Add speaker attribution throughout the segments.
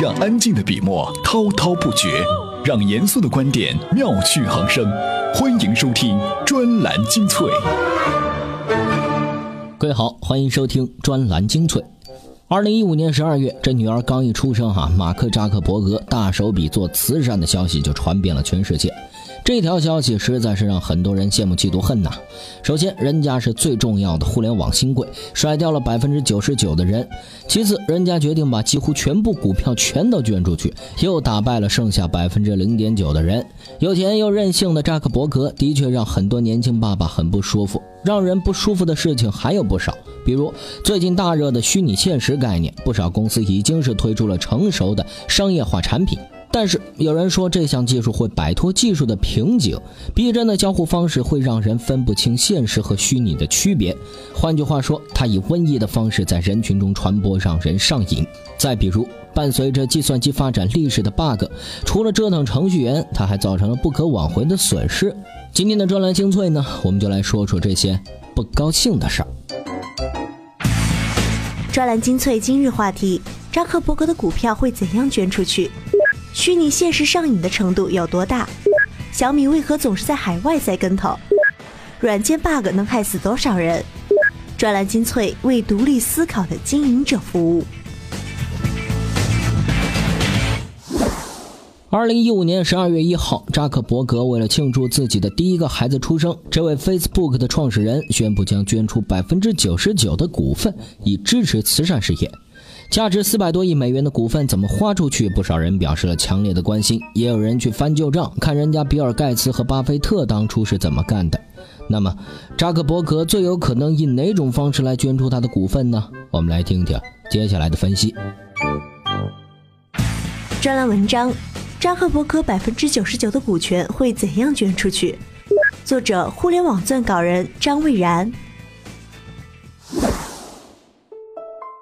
Speaker 1: 让安静的笔墨滔滔不绝，让严肃的观点妙趣横生。欢迎收听专栏精粹。
Speaker 2: 各位好，欢迎收听专栏精粹。二零一五年十二月，这女儿刚一出生，哈，马克扎克伯格大手笔做慈善的消息就传遍了全世界。这条消息实在是让很多人羡慕嫉妒恨呐。首先，人家是最重要的互联网新贵，甩掉了百分之九十九的人；其次，人家决定把几乎全部股票全都捐出去，又打败了剩下百分之零点九的人。有钱又任性的扎克伯格的确让很多年轻爸爸很不舒服。让人不舒服的事情还有不少，比如最近大热的虚拟现实概念，不少公司已经是推出了成熟的商业化产品。但是有人说这项技术会摆脱技术的瓶颈，逼真的交互方式会让人分不清现实和虚拟的区别。换句话说，它以瘟疫的方式在人群中传播，让人上瘾。再比如，伴随着计算机发展历史的 bug，除了折腾程序员，它还造成了不可挽回的损失。今天的专栏精粹呢，我们就来说说这些不高兴的事儿。
Speaker 3: 专栏精粹今日话题：扎克伯格的股票会怎样捐出去？虚拟现实上瘾的程度有多大？小米为何总是在海外栽跟头？软件 bug 能害死多少人？专栏精粹为独立思考的经营者服务。
Speaker 2: 二零一五年十二月一号，扎克伯格为了庆祝自己的第一个孩子出生，这位 Facebook 的创始人宣布将捐出百分之九十九的股份，以支持慈善事业。价值四百多亿美元的股份怎么花出去？不少人表示了强烈的关心，也有人去翻旧账，看人家比尔盖茨和巴菲特当初是怎么干的。那么，扎克伯格最有可能以哪种方式来捐出他的股份呢？我们来听听接下来的分析。
Speaker 3: 专栏文章：扎克伯格百分之九十九的股权会怎样捐出去？作者：互联网撰稿人张蔚然。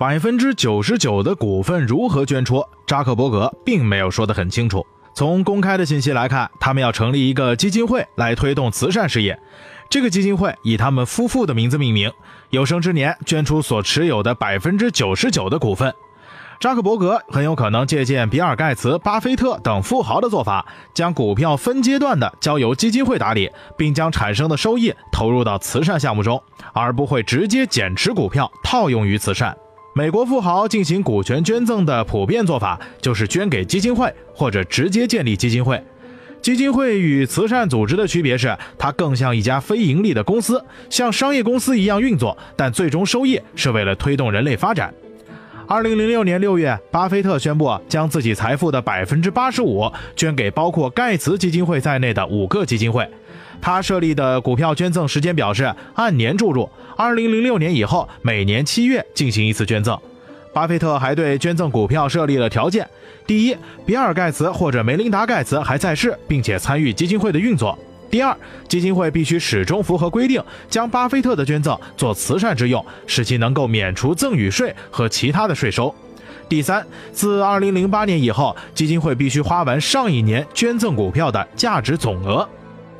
Speaker 4: 百分之九十九的股份如何捐出？扎克伯格并没有说得很清楚。从公开的信息来看，他们要成立一个基金会来推动慈善事业。这个基金会以他们夫妇的名字命名，有生之年捐出所持有的百分之九十九的股份。扎克伯格很有可能借鉴比尔盖茨、巴菲特等富豪的做法，将股票分阶段的交由基金会打理，并将产生的收益投入到慈善项目中，而不会直接减持股票套用于慈善。美国富豪进行股权捐赠的普遍做法就是捐给基金会，或者直接建立基金会。基金会与慈善组织的区别是，它更像一家非盈利的公司，像商业公司一样运作，但最终收益是为了推动人类发展。二零零六年六月，巴菲特宣布将自己财富的百分之八十五捐给包括盖茨基金会在内的五个基金会。他设立的股票捐赠时间表是按年注入，二零零六年以后每年七月进行一次捐赠。巴菲特还对捐赠股票设立了条件：第一，比尔盖茨或者梅琳达盖茨还在世，并且参与基金会的运作；第二，基金会必须始终符合规定，将巴菲特的捐赠做慈善之用，使其能够免除赠与税和其他的税收；第三，自二零零八年以后，基金会必须花完上一年捐赠股票的价值总额。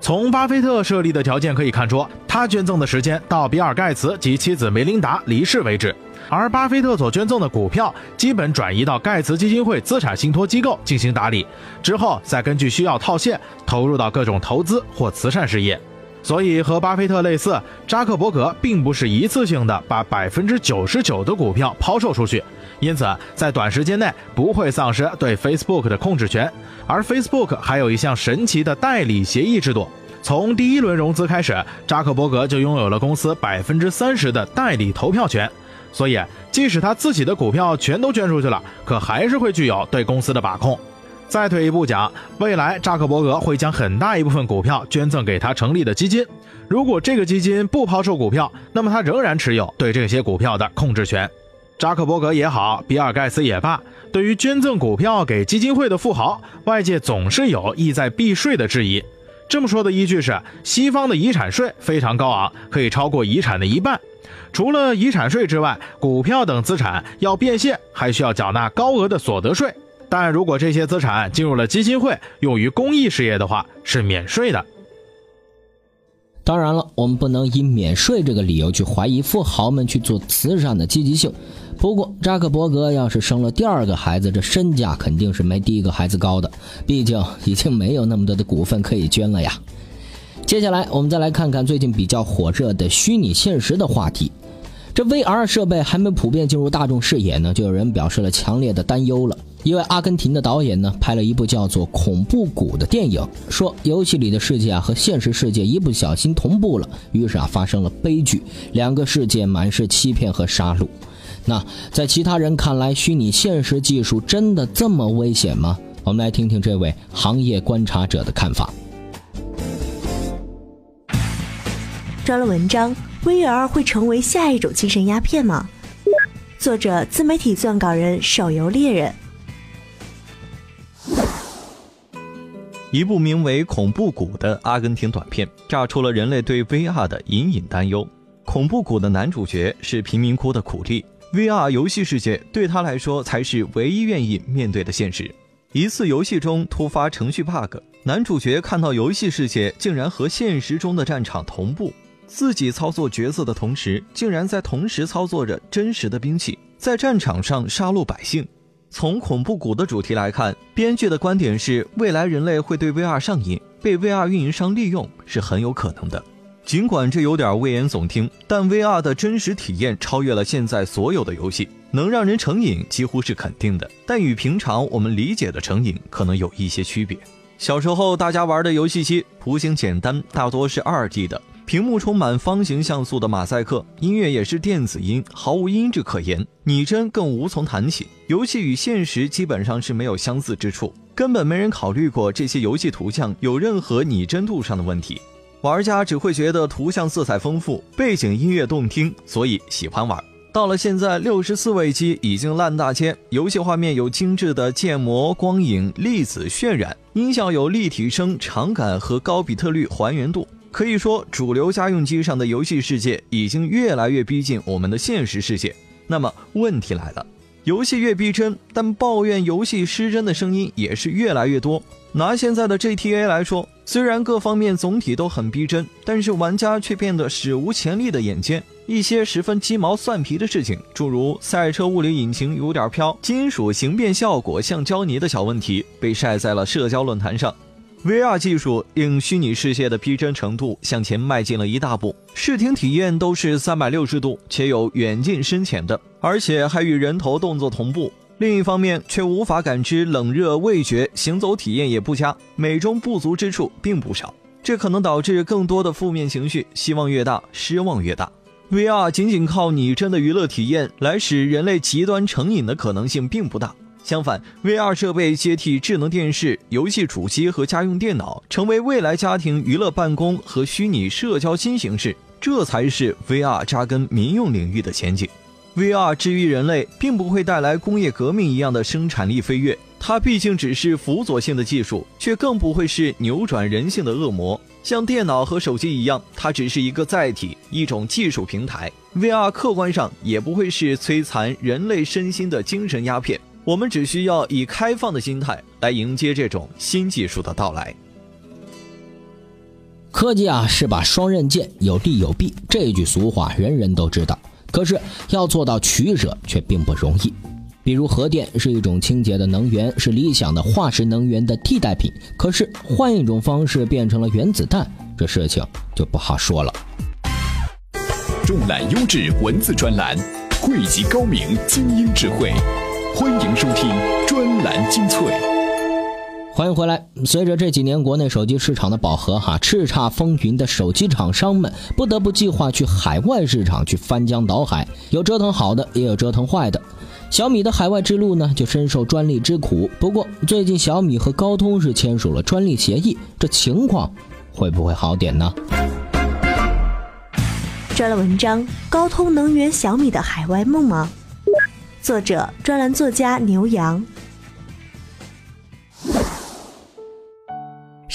Speaker 4: 从巴菲特设立的条件可以看出，他捐赠的时间到比尔盖茨及妻子梅琳达离世为止，而巴菲特所捐赠的股票基本转移到盖茨基金会资产信托机构进行打理，之后再根据需要套现投入到各种投资或慈善事业。所以和巴菲特类似，扎克伯格并不是一次性的把百分之九十九的股票抛售出去，因此在短时间内不会丧失对 Facebook 的控制权。而 Facebook 还有一项神奇的代理协议制度，从第一轮融资开始，扎克伯格就拥有了公司百分之三十的代理投票权。所以，即使他自己的股票全都捐出去了，可还是会具有对公司的把控。再退一步讲，未来扎克伯格会将很大一部分股票捐赠给他成立的基金。如果这个基金不抛售股票，那么他仍然持有对这些股票的控制权。扎克伯格也好，比尔盖茨也罢，对于捐赠股票给基金会的富豪，外界总是有意在避税的质疑。这么说的依据是，西方的遗产税非常高昂，可以超过遗产的一半。除了遗产税之外，股票等资产要变现，还需要缴纳高额的所得税。但如果这些资产进入了基金会，用于公益事业的话，是免税的。
Speaker 2: 当然了，我们不能以免税这个理由去怀疑富豪们去做慈善的积极性。不过，扎克伯格要是生了第二个孩子，这身价肯定是没第一个孩子高的。毕竟已经没有那么多的股份可以捐了呀。接下来，我们再来看看最近比较火热的虚拟现实的话题。这 VR 设备还没普遍进入大众视野呢，就有人表示了强烈的担忧了。一位阿根廷的导演呢，拍了一部叫做《恐怖谷》的电影，说游戏里的世界啊和现实世界一不小心同步了，于是啊发生了悲剧，两个世界满是欺骗和杀戮。那在其他人看来，虚拟现实技术真的这么危险吗？我们来听听这位行业观察者的看法。
Speaker 3: 专栏文章：VR 会成为下一种精神鸦片吗？作者：自媒体撰稿人、手游猎人。
Speaker 5: 一部名为《恐怖谷》的阿根廷短片，炸出了人类对 VR 的隐隐担忧。《恐怖谷》的男主角是贫民窟的苦力，VR 游戏世界对他来说才是唯一愿意面对的现实。一次游戏中突发程序 bug，男主角看到游戏世界竟然和现实中的战场同步，自己操作角色的同时，竟然在同时操作着真实的兵器，在战场上杀戮百姓。从恐怖谷的主题来看，编剧的观点是，未来人类会对 VR 上瘾，被 VR 运营商利用是很有可能的。尽管这有点危言耸听，但 VR 的真实体验超越了现在所有的游戏，能让人成瘾几乎是肯定的。但与平常我们理解的成瘾可能有一些区别。小时候大家玩的游戏机图形简单，大多是二 D 的。屏幕充满方形像素的马赛克，音乐也是电子音，毫无音质可言，拟真更无从谈起。游戏与现实基本上是没有相似之处，根本没人考虑过这些游戏图像有任何拟真度上的问题。玩家只会觉得图像色彩丰富，背景音乐动听，所以喜欢玩。到了现在，六十四位机已经烂大街，游戏画面有精致的建模、光影、粒子渲染，音效有立体声、场感和高比特率还原度。可以说，主流家用机上的游戏世界已经越来越逼近我们的现实世界。那么问题来了，游戏越逼真，但抱怨游戏失真的声音也是越来越多。拿现在的 GTA 来说，虽然各方面总体都很逼真，但是玩家却变得史无前例的眼尖。一些十分鸡毛蒜皮的事情，诸如赛车物理引擎有点飘、金属形变效果像胶泥的小问题，被晒在了社交论坛上。VR 技术令虚拟世界的逼真程度向前迈进了一大步，视听体验都是三百六十度且有远近深浅的，而且还与人头动作同步。另一方面，却无法感知冷热味觉，行走体验也不佳，美中不足之处并不少。这可能导致更多的负面情绪，希望越大，失望越大。VR 仅仅靠拟真的娱乐体验来使人类极端成瘾的可能性并不大。相反，VR 设备接替智能电视、游戏主机和家用电脑，成为未来家庭娱乐、办公和虚拟社交新形式，这才是 VR 扎根民用领域的前景。VR 治愈人类，并不会带来工业革命一样的生产力飞跃，它毕竟只是辅佐性的技术，却更不会是扭转人性的恶魔。像电脑和手机一样，它只是一个载体，一种技术平台。VR 客观上也不会是摧残人类身心的精神鸦片。我们只需要以开放的心态来迎接这种新技术的到来。
Speaker 2: 科技啊，是把双刃剑，有利有弊，这句俗话人人都知道。可是要做到取舍却并不容易。比如核电是一种清洁的能源，是理想的化石能源的替代品。可是换一种方式变成了原子弹，这事情就不好说了。
Speaker 1: 重览优质文字专栏，汇集高明精英智慧。欢迎收听专栏精粹。
Speaker 2: 欢迎回来。随着这几年国内手机市场的饱和，哈，叱咤风云的手机厂商们不得不计划去海外市场去翻江倒海，有折腾好的，也有折腾坏的。小米的海外之路呢，就深受专利之苦。不过最近小米和高通是签署了专利协议，这情况会不会好点呢？
Speaker 3: 专栏文章：高通能圆小米的海外梦吗？作者：专栏作家牛羊。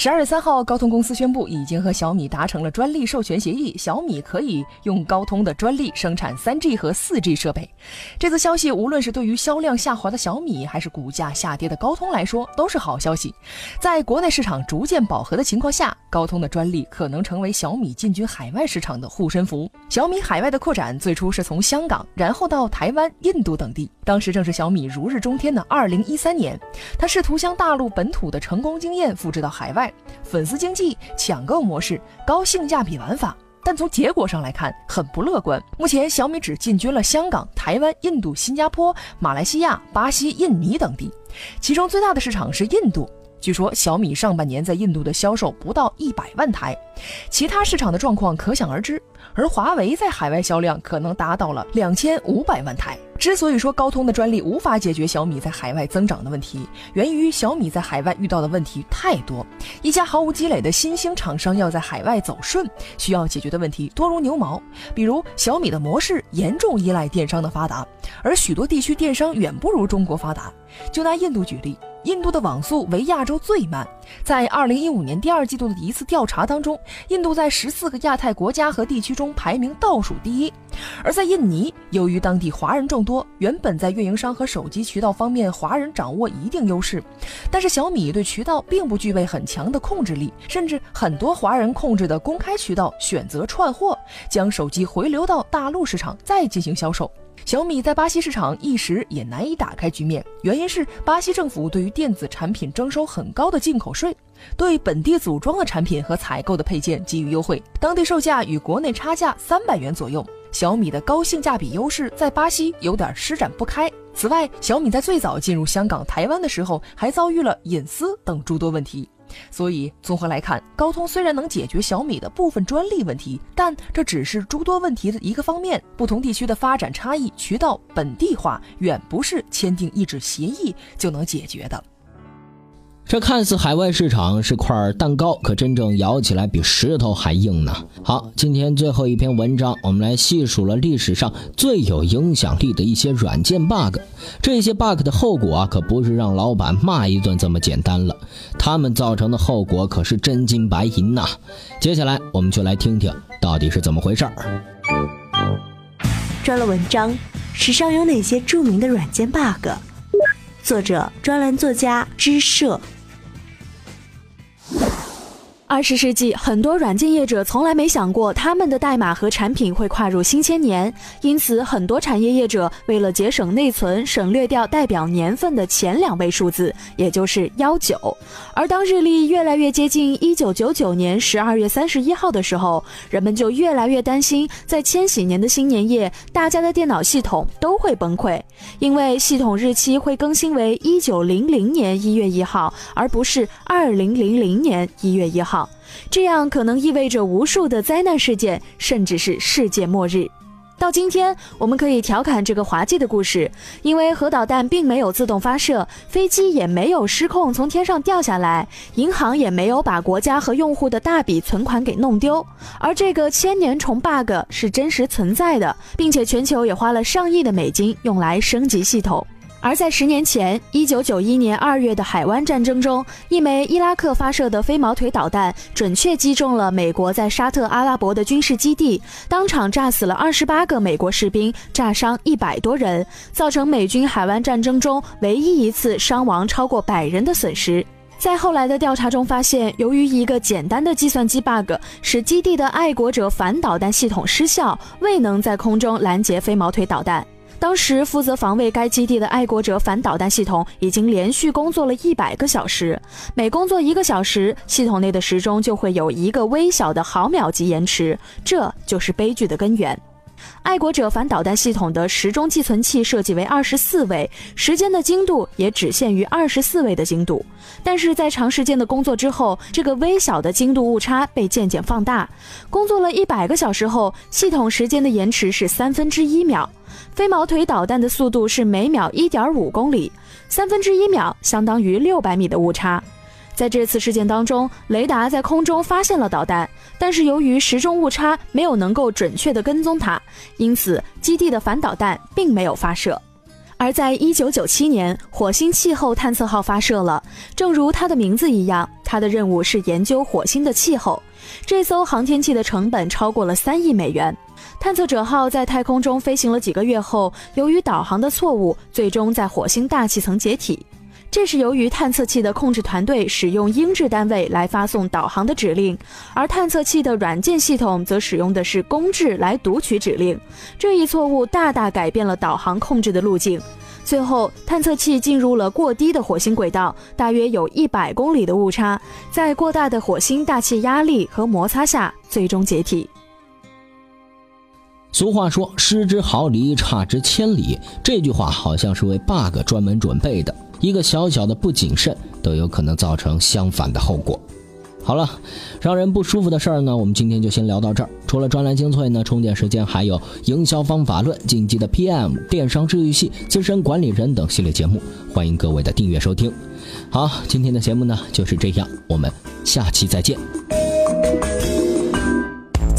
Speaker 6: 十二月三号，高通公司宣布已经和小米达成了专利授权协议，小米可以用高通的专利生产三 G 和四 G 设备。这则消息无论是对于销量下滑的小米，还是股价下跌的高通来说，都是好消息。在国内市场逐渐饱和的情况下，高通的专利可能成为小米进军海外市场的护身符。小米海外的扩展最初是从香港，然后到台湾、印度等地，当时正是小米如日中天的二零一三年，他试图将大陆本土的成功经验复制到海外。粉丝经济、抢购模式、高性价比玩法，但从结果上来看很不乐观。目前小米只进军了香港、台湾、印度、新加坡、马来西亚、巴西、印尼等地，其中最大的市场是印度。据说小米上半年在印度的销售不到一百万台，其他市场的状况可想而知。而华为在海外销量可能达到了两千五百万台。之所以说高通的专利无法解决小米在海外增长的问题，源于小米在海外遇到的问题太多。一家毫无积累的新兴厂商要在海外走顺，需要解决的问题多如牛毛。比如小米的模式严重依赖电商的发达，而许多地区电商远不如中国发达。就拿印度举例。印度的网速为亚洲最慢，在二零一五年第二季度的一次调查当中，印度在十四个亚太国家和地区中排名倒数第一。而在印尼，由于当地华人众多，原本在运营商和手机渠道方面，华人掌握一定优势。但是小米对渠道并不具备很强的控制力，甚至很多华人控制的公开渠道选择串货，将手机回流到大陆市场再进行销售。小米在巴西市场一时也难以打开局面，原因是巴西政府对于电子产品征收很高的进口税，对本地组装的产品和采购的配件给予优惠，当地售价与国内差价三百元左右。小米的高性价比优势在巴西有点施展不开。此外，小米在最早进入香港、台湾的时候，还遭遇了隐私等诸多问题。所以，综合来看，高通虽然能解决小米的部分专利问题，但这只是诸多问题的一个方面。不同地区的发展差异、渠道本地化，远不是签订一纸协议就能解决的。
Speaker 2: 这看似海外市场是块蛋糕，可真正咬起来比石头还硬呢。好，今天最后一篇文章，我们来细数了历史上最有影响力的一些软件 bug。这些 bug 的后果啊，可不是让老板骂一顿这么简单了，他们造成的后果可是真金白银呐。接下来，我们就来听听到底是怎么回事儿。
Speaker 3: 专栏文章：史上有哪些著名的软件 bug？作者：专栏作家知社。
Speaker 7: 二十世纪，很多软件业者从来没想过他们的代码和产品会跨入新千年，因此很多产业业者为了节省内存，省略掉代表年份的前两位数字，也就是幺九。而当日历越来越接近一九九九年十二月三十一号的时候，人们就越来越担心，在千禧年的新年夜，大家的电脑系统都会崩溃，因为系统日期会更新为一九零零年一月一号，而不是二零零零年一月一号。这样可能意味着无数的灾难事件，甚至是世界末日。到今天，我们可以调侃这个滑稽的故事，因为核导弹并没有自动发射，飞机也没有失控从天上掉下来，银行也没有把国家和用户的大笔存款给弄丢。而这个千年虫 bug 是真实存在的，并且全球也花了上亿的美金用来升级系统。而在十年前，一九九一年二月的海湾战争中，一枚伊拉克发射的飞毛腿导弹准确击中了美国在沙特阿拉伯的军事基地，当场炸死了二十八个美国士兵，炸伤一百多人，造成美军海湾战争中唯一一次伤亡超过百人的损失。在后来的调查中发现，由于一个简单的计算机 bug，使基地的爱国者反导弹系统失效，未能在空中拦截飞毛腿导弹。当时负责防卫该基地的爱国者反导弹系统已经连续工作了一百个小时，每工作一个小时，系统内的时钟就会有一个微小的毫秒级延迟，这就是悲剧的根源。爱国者反导弹系统的时钟寄存器设计为二十四位，时间的精度也只限于二十四位的精度。但是在长时间的工作之后，这个微小的精度误差被渐渐放大。工作了一百个小时后，系统时间的延迟是三分之一秒。飞毛腿导弹的速度是每秒一点五公里，三分之一秒相当于六百米的误差。在这次事件当中，雷达在空中发现了导弹，但是由于时钟误差没有能够准确的跟踪它，因此基地的反导弹并没有发射。而在一九九七年，火星气候探测号发射了，正如它的名字一样，它的任务是研究火星的气候。这艘航天器的成本超过了三亿美元。探测者号在太空中飞行了几个月后，由于导航的错误，最终在火星大气层解体。这是由于探测器的控制团队使用英制单位来发送导航的指令，而探测器的软件系统则使用的是公制来读取指令。这一错误大大改变了导航控制的路径。最后，探测器进入了过低的火星轨道，大约有一百公里的误差，在过大的火星大气压力和摩擦下，最终解体。
Speaker 2: 俗话说“失之毫厘，差之千里”，这句话好像是为 bug 专门准备的。一个小小的不谨慎，都有可能造成相反的后果。好了，让人不舒服的事儿呢，我们今天就先聊到这儿。除了专栏精粹呢，充电时间还有营销方法论、晋级的 PM、电商治愈系、资深管理人等系列节目，欢迎各位的订阅收听。好，今天的节目呢就是这样，我们下期再见。